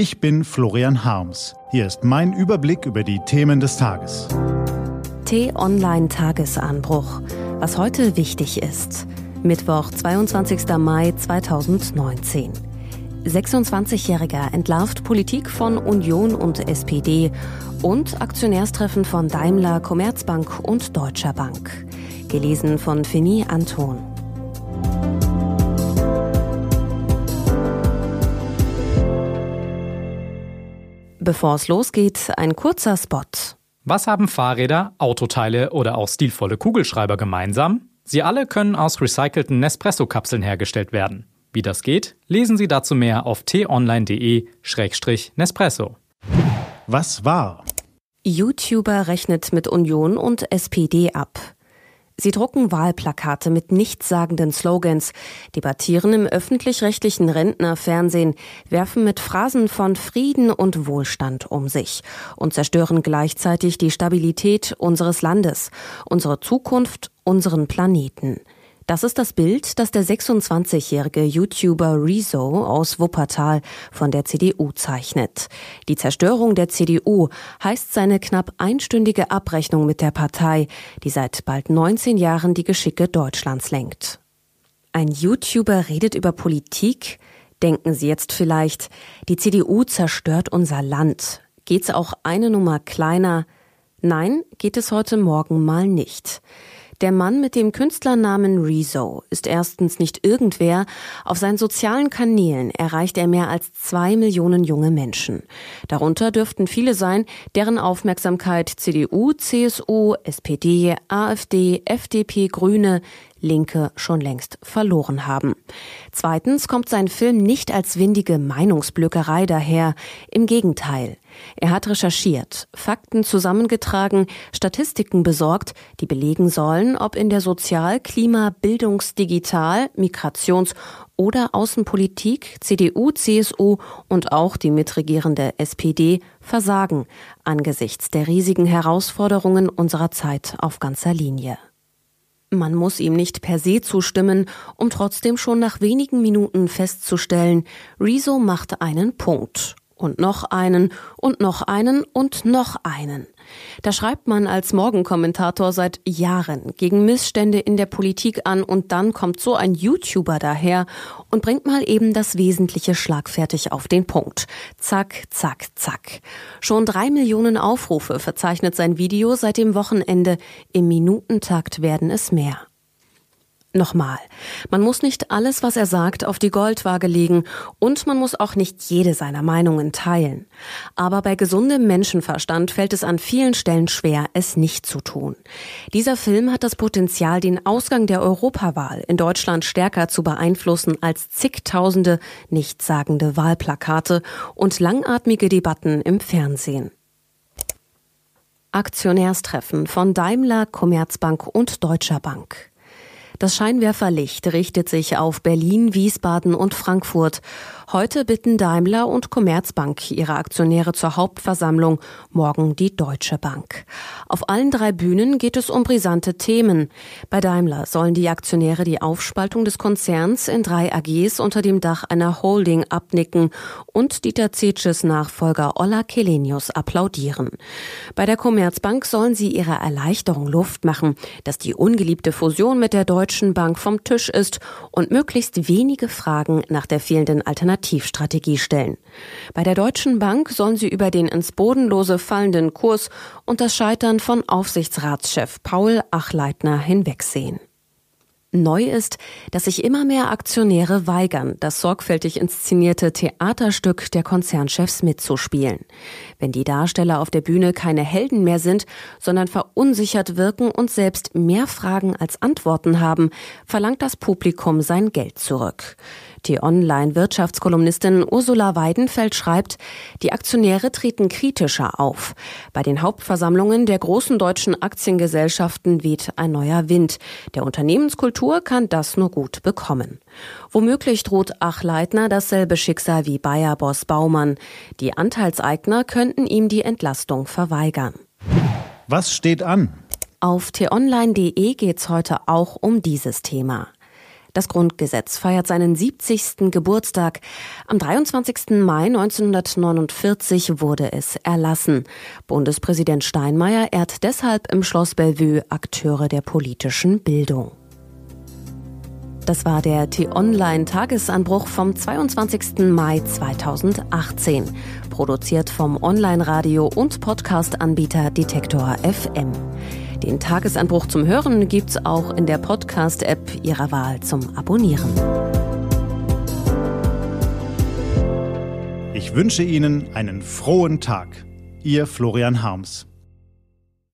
Ich bin Florian Harms. Hier ist mein Überblick über die Themen des Tages. T-Online Tagesanbruch. Was heute wichtig ist. Mittwoch, 22. Mai 2019. 26-Jähriger entlarvt Politik von Union und SPD und Aktionärstreffen von Daimler, Commerzbank und Deutscher Bank. Gelesen von Fini Anton. Bevor es losgeht, ein kurzer Spot. Was haben Fahrräder, Autoteile oder auch stilvolle Kugelschreiber gemeinsam? Sie alle können aus recycelten Nespresso-Kapseln hergestellt werden. Wie das geht, lesen Sie dazu mehr auf t-online.de-nespresso. Was war? YouTuber rechnet mit Union und SPD ab. Sie drucken Wahlplakate mit nichtssagenden Slogans, debattieren im öffentlich-rechtlichen Rentnerfernsehen, werfen mit Phrasen von Frieden und Wohlstand um sich und zerstören gleichzeitig die Stabilität unseres Landes, unsere Zukunft, unseren Planeten. Das ist das Bild, das der 26-jährige YouTuber Rezo aus Wuppertal von der CDU zeichnet. Die Zerstörung der CDU heißt seine knapp einstündige Abrechnung mit der Partei, die seit bald 19 Jahren die Geschicke Deutschlands lenkt. Ein YouTuber redet über Politik? Denken Sie jetzt vielleicht, die CDU zerstört unser Land. Geht's auch eine Nummer kleiner? Nein, geht es heute Morgen mal nicht. Der Mann mit dem Künstlernamen Rezo ist erstens nicht irgendwer. Auf seinen sozialen Kanälen erreicht er mehr als zwei Millionen junge Menschen. Darunter dürften viele sein, deren Aufmerksamkeit CDU, CSU, SPD, AfD, FDP, Grüne, Linke schon längst verloren haben. Zweitens kommt sein Film nicht als windige Meinungsblöckerei daher. Im Gegenteil. Er hat recherchiert, Fakten zusammengetragen, Statistiken besorgt, die belegen sollen, ob in der Sozial-, Klima-, Bildungs-, Digital-, Migrations- oder Außenpolitik CDU, CSU und auch die mitregierende SPD versagen angesichts der riesigen Herausforderungen unserer Zeit auf ganzer Linie. Man muss ihm nicht per se zustimmen, um trotzdem schon nach wenigen Minuten festzustellen, Rezo macht einen Punkt. Und noch einen und noch einen und noch einen. Da schreibt man als Morgenkommentator seit Jahren gegen Missstände in der Politik an und dann kommt so ein YouTuber daher und bringt mal eben das Wesentliche schlagfertig auf den Punkt. Zack, zack, zack. Schon drei Millionen Aufrufe verzeichnet sein Video seit dem Wochenende. Im Minutentakt werden es mehr. Nochmal, man muss nicht alles, was er sagt, auf die Goldwaage legen und man muss auch nicht jede seiner Meinungen teilen. Aber bei gesundem Menschenverstand fällt es an vielen Stellen schwer, es nicht zu tun. Dieser Film hat das Potenzial, den Ausgang der Europawahl in Deutschland stärker zu beeinflussen als zigtausende nichtssagende Wahlplakate und langatmige Debatten im Fernsehen. Aktionärstreffen von Daimler, Commerzbank und Deutscher Bank. Das Scheinwerferlicht richtet sich auf Berlin, Wiesbaden und Frankfurt. Heute bitten Daimler und Commerzbank ihre Aktionäre zur Hauptversammlung, morgen die Deutsche Bank. Auf allen drei Bühnen geht es um brisante Themen. Bei Daimler sollen die Aktionäre die Aufspaltung des Konzerns in drei AGs unter dem Dach einer Holding abnicken und Dieter Zetsches Nachfolger Ola Kelenius applaudieren. Bei der Commerzbank sollen sie ihrer Erleichterung Luft machen, dass die ungeliebte Fusion mit der Deutschen Bank vom Tisch ist und möglichst wenige Fragen nach der fehlenden Alternativstrategie stellen. Bei der Deutschen Bank sollen sie über den ins Bodenlose fallenden Kurs und das Scheitern von Aufsichtsratschef Paul Achleitner hinwegsehen. Neu ist, dass sich immer mehr Aktionäre weigern, das sorgfältig inszenierte Theaterstück der Konzernchefs mitzuspielen. Wenn die Darsteller auf der Bühne keine Helden mehr sind, sondern verunsichert wirken und selbst mehr Fragen als Antworten haben, verlangt das Publikum sein Geld zurück. Die Online-Wirtschaftskolumnistin Ursula Weidenfeld schreibt, die Aktionäre treten kritischer auf. Bei den Hauptversammlungen der großen deutschen Aktiengesellschaften weht ein neuer Wind. Der Unternehmenskultur kann das nur gut bekommen. Womöglich droht Achleitner dasselbe Schicksal wie Bayer-Boss Baumann. Die Anteilseigner könnten ihm die Entlastung verweigern. Was steht an? Auf t-online.de geht's heute auch um dieses Thema. Das Grundgesetz feiert seinen 70. Geburtstag. Am 23. Mai 1949 wurde es erlassen. Bundespräsident Steinmeier ehrt deshalb im Schloss Bellevue Akteure der politischen Bildung. Das war der T-Online-Tagesanbruch vom 22. Mai 2018. Produziert vom Online-Radio- und Podcast-Anbieter Detektor FM. Den Tagesanbruch zum Hören gibt's auch in der Podcast-App Ihrer Wahl zum Abonnieren. Ich wünsche Ihnen einen frohen Tag. Ihr Florian Harms.